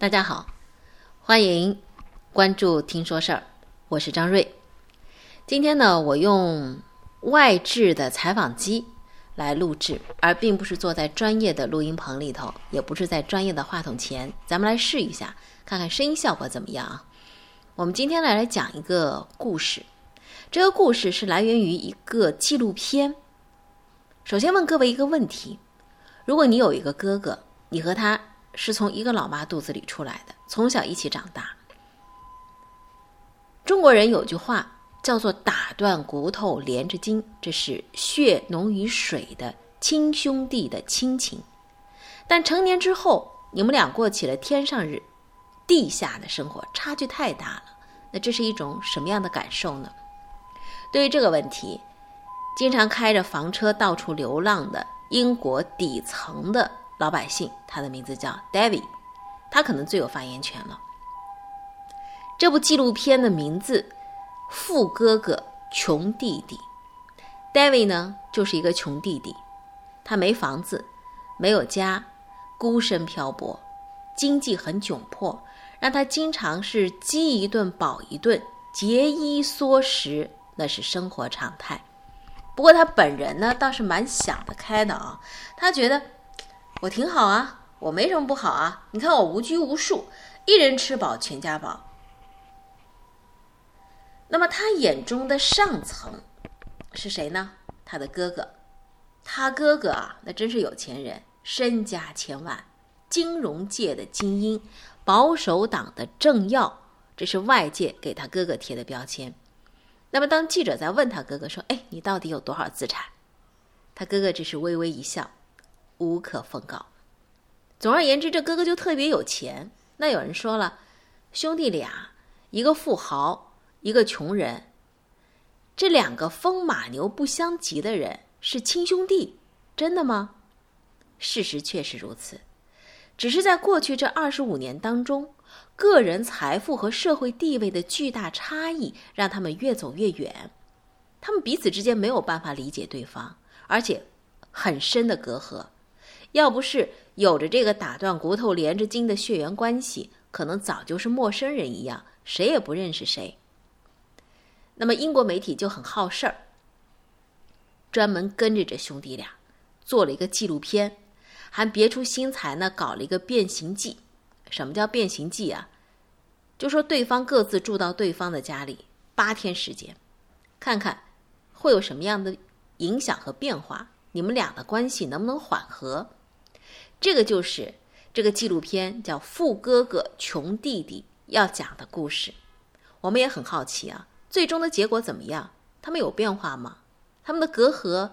大家好，欢迎关注听说事儿，我是张瑞。今天呢，我用外置的采访机来录制，而并不是坐在专业的录音棚里头，也不是在专业的话筒前。咱们来试一下，看看声音效果怎么样啊？我们今天来来讲一个故事，这个故事是来源于一个纪录片。首先问各位一个问题：如果你有一个哥哥，你和他。是从一个老妈肚子里出来的，从小一起长大。中国人有句话叫做“打断骨头连着筋”，这是血浓于水的亲兄弟的亲情。但成年之后，你们俩过起了天上日、地下的生活，差距太大了。那这是一种什么样的感受呢？对于这个问题，经常开着房车到处流浪的英国底层的。老百姓，他的名字叫 David，他可能最有发言权了。这部纪录片的名字《富哥哥穷弟弟》，David 呢就是一个穷弟弟，他没房子，没有家，孤身漂泊，经济很窘迫，让他经常是饥一顿饱一顿，节衣缩食，那是生活常态。不过他本人呢倒是蛮想得开的啊，他觉得。我挺好啊，我没什么不好啊。你看我无拘无束，一人吃饱全家饱。那么他眼中的上层是谁呢？他的哥哥，他哥哥啊，那真是有钱人，身家千万，金融界的精英，保守党的政要，这是外界给他哥哥贴的标签。那么当记者在问他哥哥说：“哎，你到底有多少资产？”他哥哥只是微微一笑。无可奉告。总而言之，这哥哥就特别有钱。那有人说了，兄弟俩，一个富豪，一个穷人，这两个风马牛不相及的人是亲兄弟，真的吗？事实确实如此，只是在过去这二十五年当中，个人财富和社会地位的巨大差异，让他们越走越远。他们彼此之间没有办法理解对方，而且很深的隔阂。要不是有着这个打断骨头连着筋的血缘关系，可能早就是陌生人一样，谁也不认识谁。那么英国媒体就很好事儿，专门跟着这兄弟俩做了一个纪录片，还别出心裁呢，搞了一个变形记。什么叫变形记啊？就说对方各自住到对方的家里八天时间，看看会有什么样的影响和变化，你们俩的关系能不能缓和？这个就是这个纪录片叫《富哥哥穷弟弟》要讲的故事。我们也很好奇啊，最终的结果怎么样？他们有变化吗？他们的隔阂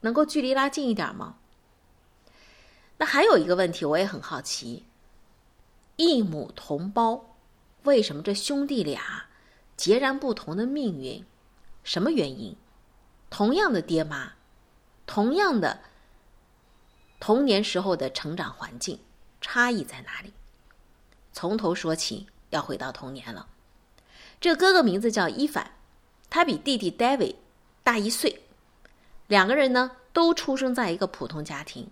能够距离拉近一点吗？那还有一个问题，我也很好奇：异母同胞，为什么这兄弟俩截然不同的命运？什么原因？同样的爹妈，同样的。童年时候的成长环境差异在哪里？从头说起，要回到童年了。这哥哥名字叫伊凡，他比弟弟 David 大一岁。两个人呢都出生在一个普通家庭，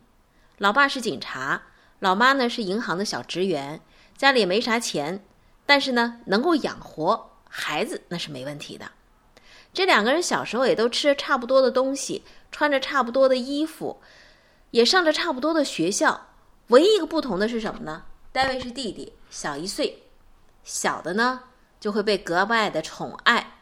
老爸是警察，老妈呢是银行的小职员，家里也没啥钱，但是呢能够养活孩子那是没问题的。这两个人小时候也都吃差不多的东西，穿着差不多的衣服。也上着差不多的学校，唯一一个不同的是什么呢？戴维是弟弟，小一岁，小的呢就会被格外的宠爱。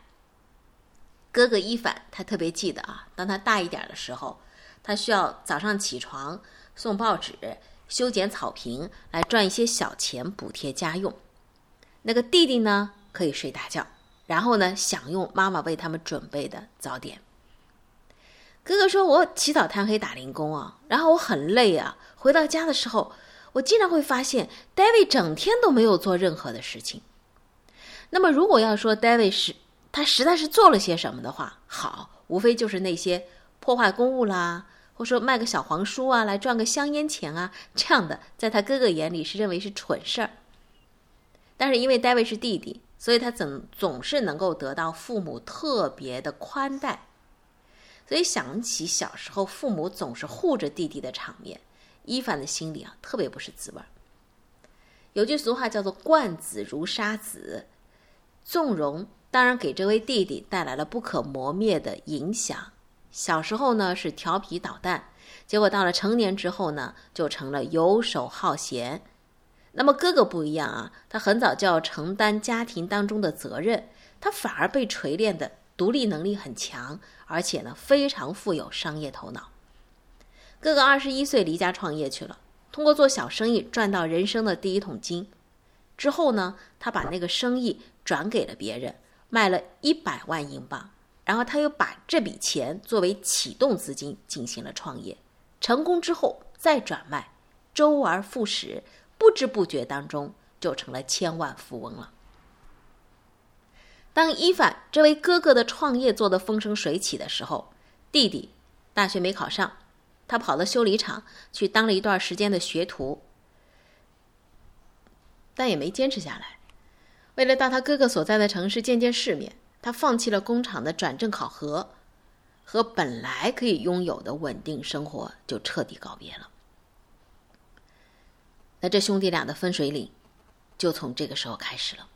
哥哥伊凡他特别记得啊，当他大一点的时候，他需要早上起床送报纸、修剪草坪来赚一些小钱补贴家用。那个弟弟呢可以睡大觉，然后呢享用妈妈为他们准备的早点。哥哥说：“我起早贪黑打零工啊，然后我很累啊。回到家的时候，我经常会发现 David 整天都没有做任何的事情。那么，如果要说 David 是他实在是做了些什么的话，好，无非就是那些破坏公物啦，或说卖个小黄书啊来赚个香烟钱啊这样的，在他哥哥眼里是认为是蠢事儿。但是因为 David 是弟弟，所以他总总是能够得到父母特别的宽待。”所以想起小时候父母总是护着弟弟的场面，伊凡的心里啊特别不是滋味儿。有句俗话叫做“惯子如杀子”，纵容当然给这位弟弟带来了不可磨灭的影响。小时候呢是调皮捣蛋，结果到了成年之后呢，就成了游手好闲。那么哥哥不一样啊，他很早就要承担家庭当中的责任，他反而被锤炼的独立能力很强，而且呢非常富有商业头脑。哥哥二十一岁离家创业去了。通过做小生意赚到人生的第一桶金，之后呢，他把那个生意转给了别人，卖了一百万英镑，然后他又把这笔钱作为启动资金进行了创业，成功之后再转卖，周而复始，不知不觉当中就成了千万富翁了。当伊凡这位哥哥的创业做得风生水起的时候，弟弟大学没考上。他跑到修理厂去当了一段时间的学徒，但也没坚持下来。为了到他哥哥所在的城市见见世面，他放弃了工厂的转正考核，和本来可以拥有的稳定生活就彻底告别了。那这兄弟俩的分水岭就从这个时候开始了。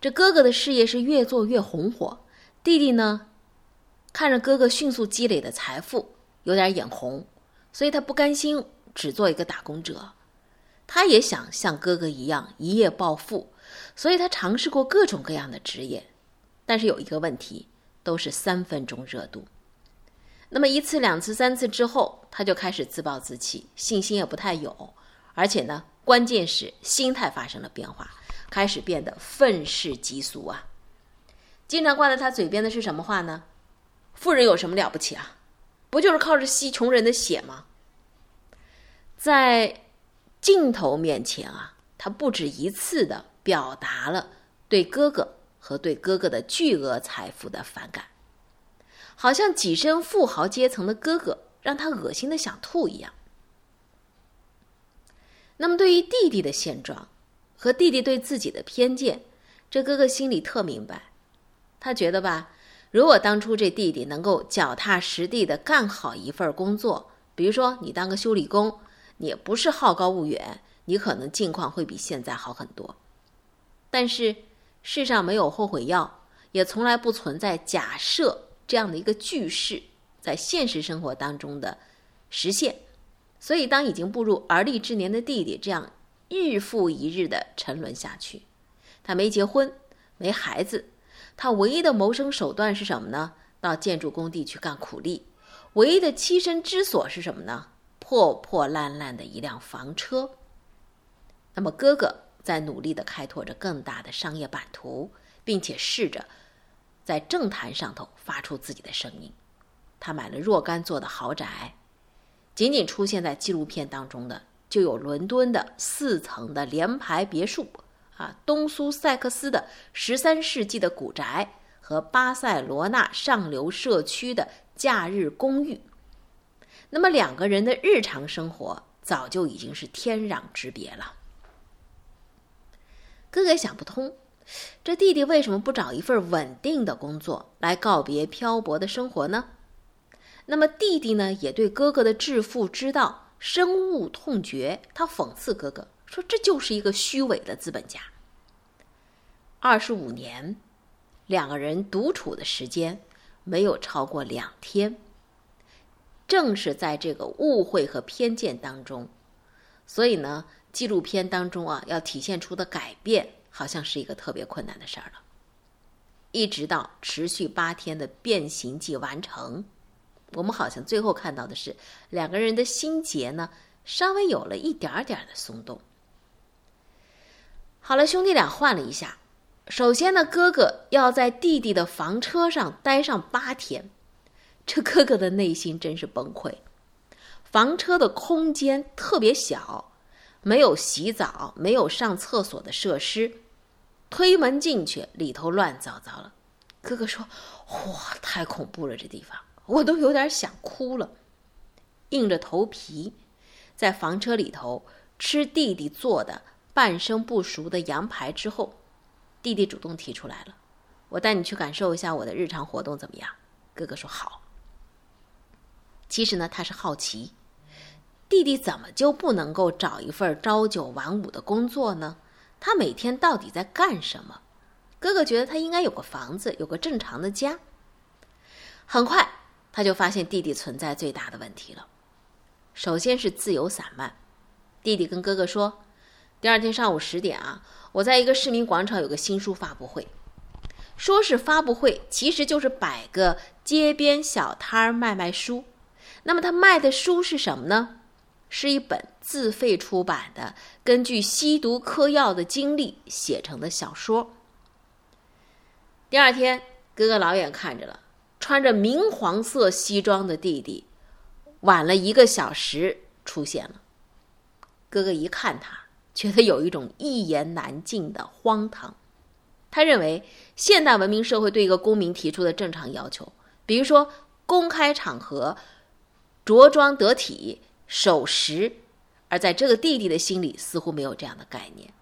这哥哥的事业是越做越红火，弟弟呢，看着哥哥迅速积累的财富。有点眼红，所以他不甘心只做一个打工者，他也想像哥哥一样一夜暴富，所以他尝试过各种各样的职业，但是有一个问题，都是三分钟热度。那么一次、两次、三次之后，他就开始自暴自弃，信心也不太有，而且呢，关键是心态发生了变化，开始变得愤世嫉俗啊！经常挂在他嘴边的是什么话呢？富人有什么了不起啊？不就是靠着吸穷人的血吗？在镜头面前啊，他不止一次的表达了对哥哥和对哥哥的巨额财富的反感，好像跻身富豪阶层的哥哥让他恶心的想吐一样。那么，对于弟弟的现状和弟弟对自己的偏见，这哥哥心里特明白，他觉得吧。如果当初这弟弟能够脚踏实地的干好一份工作，比如说你当个修理工，你不是好高骛远，你可能境况会比现在好很多。但是世上没有后悔药，也从来不存在假设这样的一个句式在现实生活当中的实现。所以，当已经步入而立之年的弟弟这样日复一日的沉沦下去，他没结婚，没孩子。他唯一的谋生手段是什么呢？到建筑工地去干苦力。唯一的栖身之所是什么呢？破破烂烂的一辆房车。那么哥哥在努力的开拓着更大的商业版图，并且试着在政坛上头发出自己的声音。他买了若干座的豪宅，仅仅出现在纪录片当中的就有伦敦的四层的联排别墅。啊，东苏塞克斯的十三世纪的古宅和巴塞罗那上流社区的假日公寓，那么两个人的日常生活早就已经是天壤之别了。哥哥想不通，这弟弟为什么不找一份稳定的工作来告别漂泊的生活呢？那么弟弟呢，也对哥哥的致富之道深恶痛绝，他讽刺哥哥。说这就是一个虚伪的资本家。二十五年，两个人独处的时间没有超过两天。正是在这个误会和偏见当中，所以呢，纪录片当中啊，要体现出的改变，好像是一个特别困难的事儿了。一直到持续八天的变形记完成，我们好像最后看到的是两个人的心结呢，稍微有了一点点的松动。好了，兄弟俩换了一下。首先呢，哥哥要在弟弟的房车上待上八天，这哥哥的内心真是崩溃。房车的空间特别小，没有洗澡、没有上厕所的设施，推门进去，里头乱糟糟了。哥哥说：“哇，太恐怖了，这地方我都有点想哭了。”硬着头皮，在房车里头吃弟弟做的。半生不熟的羊排之后，弟弟主动提出来了：“我带你去感受一下我的日常活动怎么样？”哥哥说：“好。”其实呢，他是好奇，弟弟怎么就不能够找一份朝九晚五的工作呢？他每天到底在干什么？哥哥觉得他应该有个房子，有个正常的家。很快，他就发现弟弟存在最大的问题了。首先是自由散漫。弟弟跟哥哥说：“第二天上午十点啊，我在一个市民广场有个新书发布会。说是发布会，其实就是摆个街边小摊儿卖卖书。那么他卖的书是什么呢？是一本自费出版的，根据吸毒嗑药的经历写成的小说。第二天，哥哥老远看着了，穿着明黄色西装的弟弟，晚了一个小时出现了。哥哥一看他，觉得有一种一言难尽的荒唐。他认为，现代文明社会对一个公民提出的正常要求，比如说公开场合着装得体、守时，而在这个弟弟的心里似乎没有这样的概念。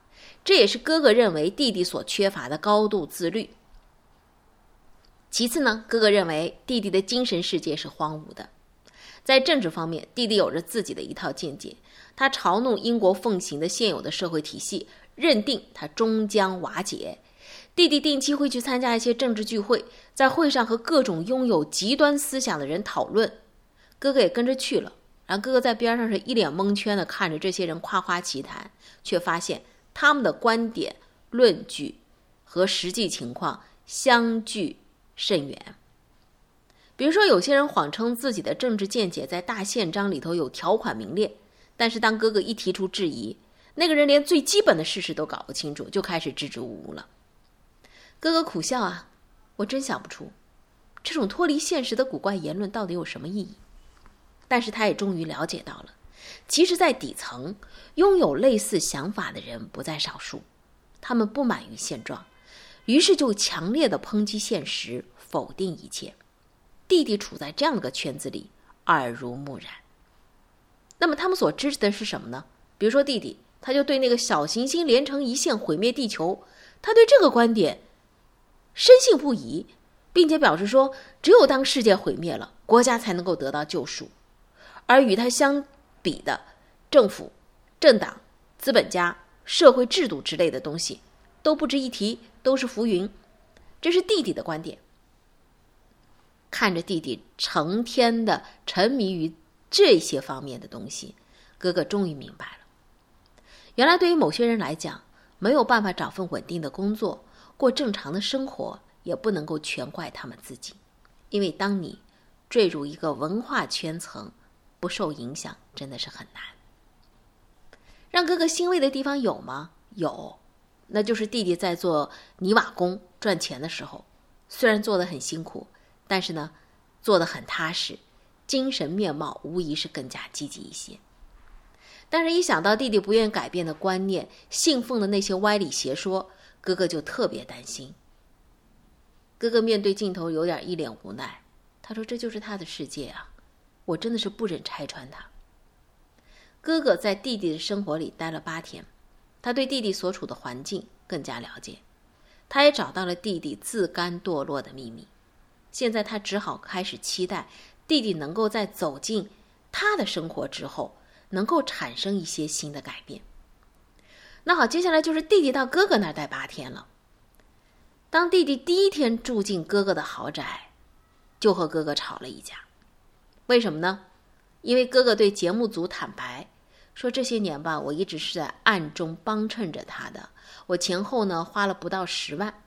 这也是哥哥认为弟弟所缺乏的高度自律。其次呢，哥哥认为弟弟的精神世界是荒芜的。在政治方面，弟弟有着自己的一套见解。他嘲弄英国奉行的现有的社会体系，认定它终将瓦解。弟弟定期会去参加一些政治聚会，在会上和各种拥有极端思想的人讨论。哥哥也跟着去了，然后哥哥在边上是一脸蒙圈的看着这些人夸夸其谈，却发现他们的观点、论据和实际情况相距甚远。比如说，有些人谎称自己的政治见解在大宪章里头有条款名列，但是当哥哥一提出质疑，那个人连最基本的事实都搞不清楚，就开始支支吾吾了。哥哥苦笑啊，我真想不出，这种脱离现实的古怪言论到底有什么意义。但是他也终于了解到了，其实，在底层拥有类似想法的人不在少数，他们不满于现状，于是就强烈的抨击现实，否定一切。弟弟处在这样的个圈子里，耳濡目染。那么他们所支持的是什么呢？比如说弟弟，他就对那个小行星连成一线毁灭地球，他对这个观点深信不疑，并且表示说，只有当世界毁灭了，国家才能够得到救赎。而与他相比的政府、政党、资本家、社会制度之类的东西，都不值一提，都是浮云。这是弟弟的观点。看着弟弟成天的沉迷于这些方面的东西，哥哥终于明白了。原来，对于某些人来讲，没有办法找份稳定的工作，过正常的生活，也不能够全怪他们自己。因为当你坠入一个文化圈层，不受影响真的是很难。让哥哥欣慰的地方有吗？有，那就是弟弟在做泥瓦工赚钱的时候，虽然做的很辛苦。但是呢，做的很踏实，精神面貌无疑是更加积极一些。但是，一想到弟弟不愿改变的观念，信奉的那些歪理邪说，哥哥就特别担心。哥哥面对镜头有点一脸无奈，他说：“这就是他的世界啊，我真的是不忍拆穿他。”哥哥在弟弟的生活里待了八天，他对弟弟所处的环境更加了解，他也找到了弟弟自甘堕落的秘密。现在他只好开始期待弟弟能够在走进他的生活之后，能够产生一些新的改变。那好，接下来就是弟弟到哥哥那儿待八天了。当弟弟第一天住进哥哥的豪宅，就和哥哥吵了一架。为什么呢？因为哥哥对节目组坦白说，这些年吧，我一直是在暗中帮衬着他的，我前后呢花了不到十万。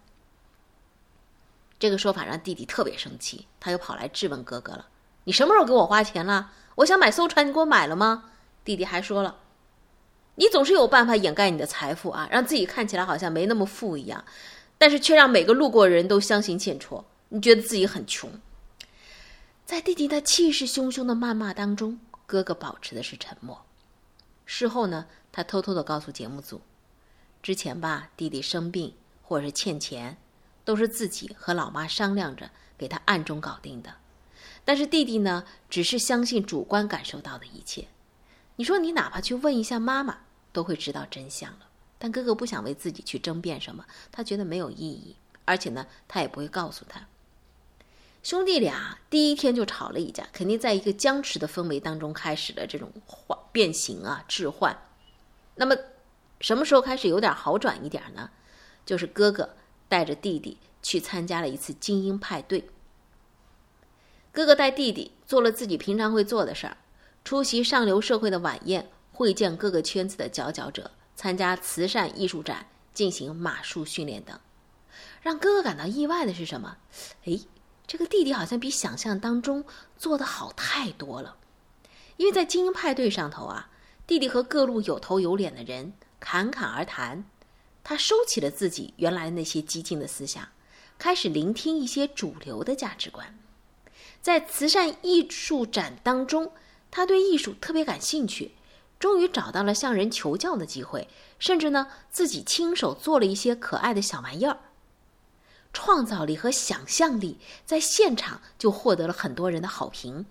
这个说法让弟弟特别生气，他又跑来质问哥哥了：“你什么时候给我花钱了？我想买艘船，你给我买了吗？”弟弟还说了：“你总是有办法掩盖你的财富啊，让自己看起来好像没那么富一样，但是却让每个路过人都相形见绌。你觉得自己很穷。”在弟弟那气势汹汹的谩骂当中，哥哥保持的是沉默。事后呢，他偷偷的告诉节目组：“之前吧，弟弟生病或者是欠钱。”都是自己和老妈商量着给他暗中搞定的，但是弟弟呢，只是相信主观感受到的一切。你说你哪怕去问一下妈妈，都会知道真相了。但哥哥不想为自己去争辩什么，他觉得没有意义，而且呢，他也不会告诉他。兄弟俩第一天就吵了一架，肯定在一个僵持的氛围当中开始了这种话变形啊、置换。那么什么时候开始有点好转一点呢？就是哥哥带着弟弟去参加了一次精英派对。哥哥带弟弟做了自己平常会做的事儿，出席上流社会的晚宴，会见各个圈子的佼佼者，参加慈善艺术展，进行马术训练等。让哥哥感到意外的是什么？哎，这个弟弟好像比想象当中做的好太多了。因为在精英派对上头啊，弟弟和各路有头有脸的人侃侃而谈，他收起了自己原来那些激进的思想，开始聆听一些主流的价值观。在慈善艺术展当中，他对艺术特别感兴趣，终于找到了向人求教的机会，甚至呢自己亲手做了一些可爱的小玩意儿。创造力和想象力在现场就获得了很多人的好评。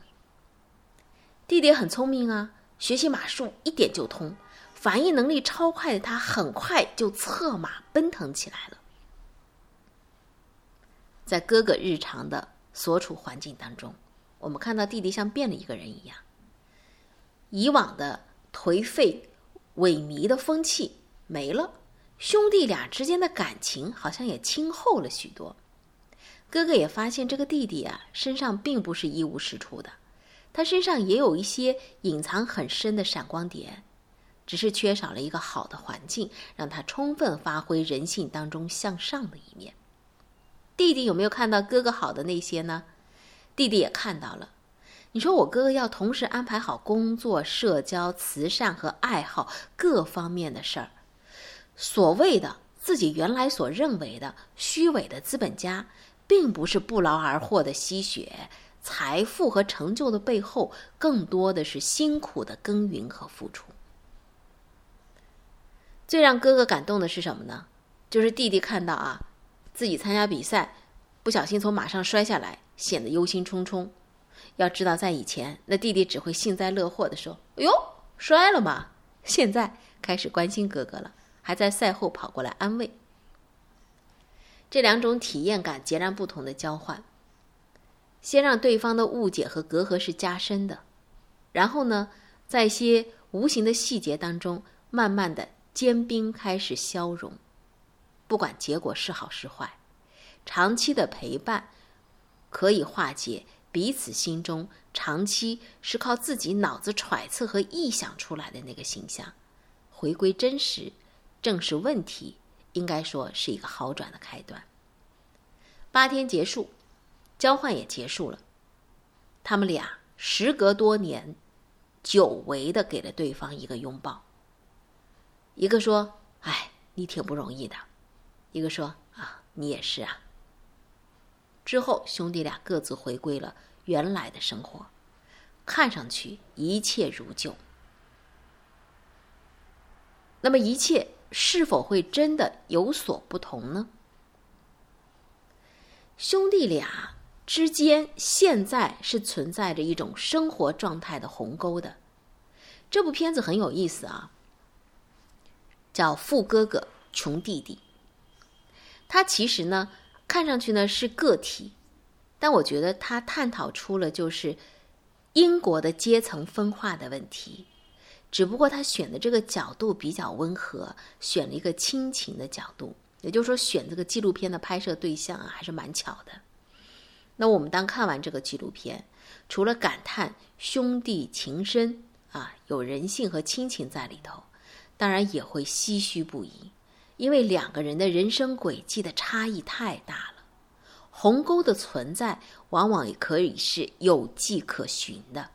弟弟很聪明啊，学习马术一点就通，反应能力超快的他很快就策马奔腾起来了。在哥哥日常的。所处环境当中，我们看到弟弟像变了一个人一样。以往的颓废、萎靡的风气没了，兄弟俩之间的感情好像也亲厚了许多。哥哥也发现这个弟弟啊，身上并不是一无是处的，他身上也有一些隐藏很深的闪光点，只是缺少了一个好的环境，让他充分发挥人性当中向上的一面。弟弟有没有看到哥哥好的那些呢？弟弟也看到了。你说我哥哥要同时安排好工作、社交、慈善和爱好各方面的事儿。所谓的自己原来所认为的虚伪的资本家，并不是不劳而获的吸血。财富和成就的背后，更多的是辛苦的耕耘和付出。最让哥哥感动的是什么呢？就是弟弟看到啊。自己参加比赛，不小心从马上摔下来，显得忧心忡忡。要知道，在以前，那弟弟只会幸灾乐祸的说：“哎呦，摔了嘛！”现在开始关心哥哥了，还在赛后跑过来安慰。这两种体验感截然不同的交换，先让对方的误解和隔阂是加深的，然后呢，在一些无形的细节当中，慢慢的坚冰开始消融。不管结果是好是坏，长期的陪伴可以化解彼此心中长期是靠自己脑子揣测和臆想出来的那个形象，回归真实，正视问题，应该说是一个好转的开端。八天结束，交换也结束了，他们俩时隔多年，久违的给了对方一个拥抱。一个说：“哎，你挺不容易的。”一个说：“啊，你也是啊。”之后，兄弟俩各自回归了原来的生活，看上去一切如旧。那么，一切是否会真的有所不同呢？兄弟俩之间现在是存在着一种生活状态的鸿沟的。这部片子很有意思啊，叫《富哥哥穷弟弟》。它其实呢，看上去呢是个体，但我觉得它探讨出了就是英国的阶层分化的问题，只不过他选的这个角度比较温和，选了一个亲情的角度，也就是说选这个纪录片的拍摄对象啊，还是蛮巧的。那我们当看完这个纪录片，除了感叹兄弟情深啊，有人性和亲情在里头，当然也会唏嘘不已。因为两个人的人生轨迹的差异太大了，鸿沟的存在往往也可以是有迹可循的。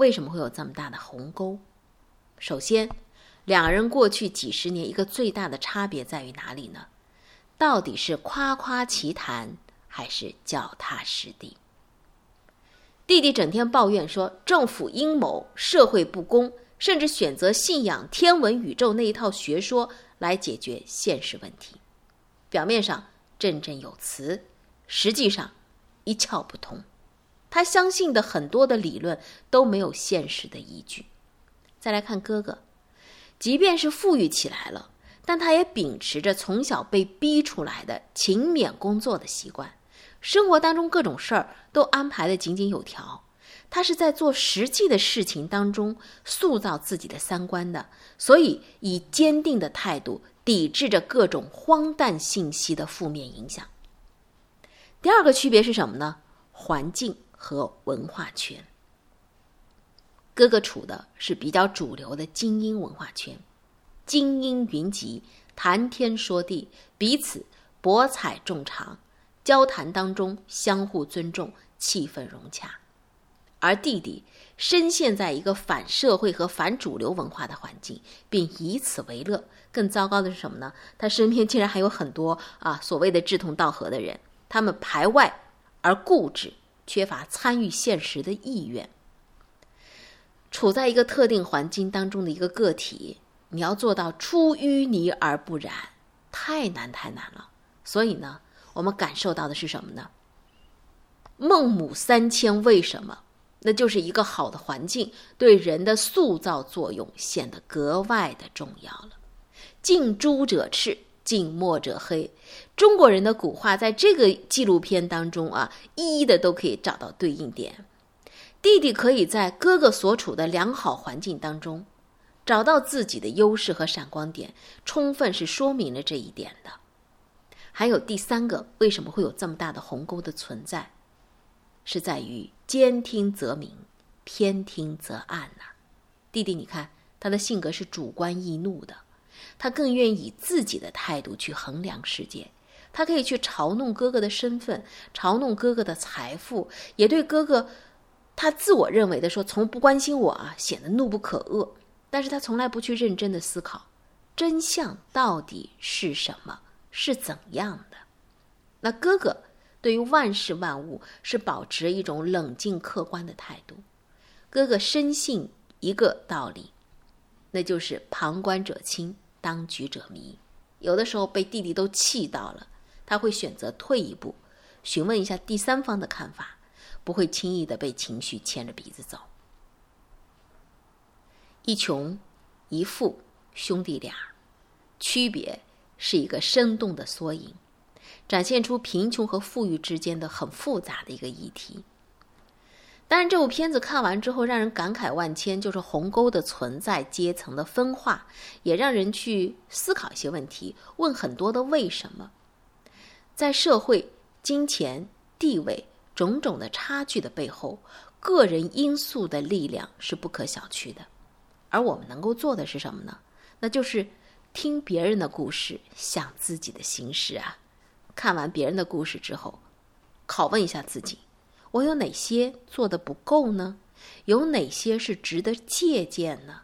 为什么会有这么大的鸿沟？首先，两人过去几十年一个最大的差别在于哪里呢？到底是夸夸其谈还是脚踏实地？弟弟整天抱怨说政府阴谋、社会不公，甚至选择信仰天文宇宙那一套学说。来解决现实问题，表面上振振有词，实际上一窍不通。他相信的很多的理论都没有现实的依据。再来看哥哥，即便是富裕起来了，但他也秉持着从小被逼出来的勤勉工作的习惯，生活当中各种事儿都安排的井井有条。他是在做实际的事情当中塑造自己的三观的，所以以坚定的态度抵制着各种荒诞信息的负面影响。第二个区别是什么呢？环境和文化圈。哥哥处的是比较主流的精英文化圈，精英云集，谈天说地，彼此博采众长，交谈当中相互尊重，气氛融洽。而弟弟深陷在一个反社会和反主流文化的环境，并以此为乐。更糟糕的是什么呢？他身边竟然还有很多啊所谓的志同道合的人，他们排外而固执，缺乏参与现实的意愿。处在一个特定环境当中的一个个体，你要做到出淤泥而不染，太难太难了。所以呢，我们感受到的是什么呢？孟母三迁为什么？那就是一个好的环境对人的塑造作用显得格外的重要了。近朱者赤，近墨者黑。中国人的古话在这个纪录片当中啊，一一的都可以找到对应点。弟弟可以在哥哥所处的良好环境当中，找到自己的优势和闪光点，充分是说明了这一点的。还有第三个，为什么会有这么大的鸿沟的存在？是在于兼听则明，偏听则暗呐。弟弟，你看他的性格是主观易怒的，他更愿意以自己的态度去衡量世界。他可以去嘲弄哥哥的身份，嘲弄哥哥的财富，也对哥哥他自我认为的说从不关心我啊，显得怒不可遏。但是他从来不去认真的思考真相到底是什么，是怎样的。那哥哥。对于万事万物是保持一种冷静客观的态度。哥哥深信一个道理，那就是旁观者清，当局者迷。有的时候被弟弟都气到了，他会选择退一步，询问一下第三方的看法，不会轻易的被情绪牵着鼻子走。一穷一富兄弟俩，区别是一个生动的缩影。展现出贫穷和富裕之间的很复杂的一个议题。当然，这部片子看完之后，让人感慨万千，就是鸿沟的存在、阶层的分化，也让人去思考一些问题，问很多的为什么。在社会、金钱、地位种种的差距的背后，个人因素的力量是不可小觑的。而我们能够做的是什么呢？那就是听别人的故事，想自己的心事啊。看完别人的故事之后，拷问一下自己：我有哪些做的不够呢？有哪些是值得借鉴呢？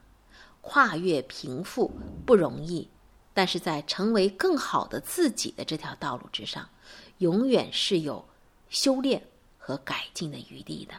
跨越贫富不容易，但是在成为更好的自己的这条道路之上，永远是有修炼和改进的余地的。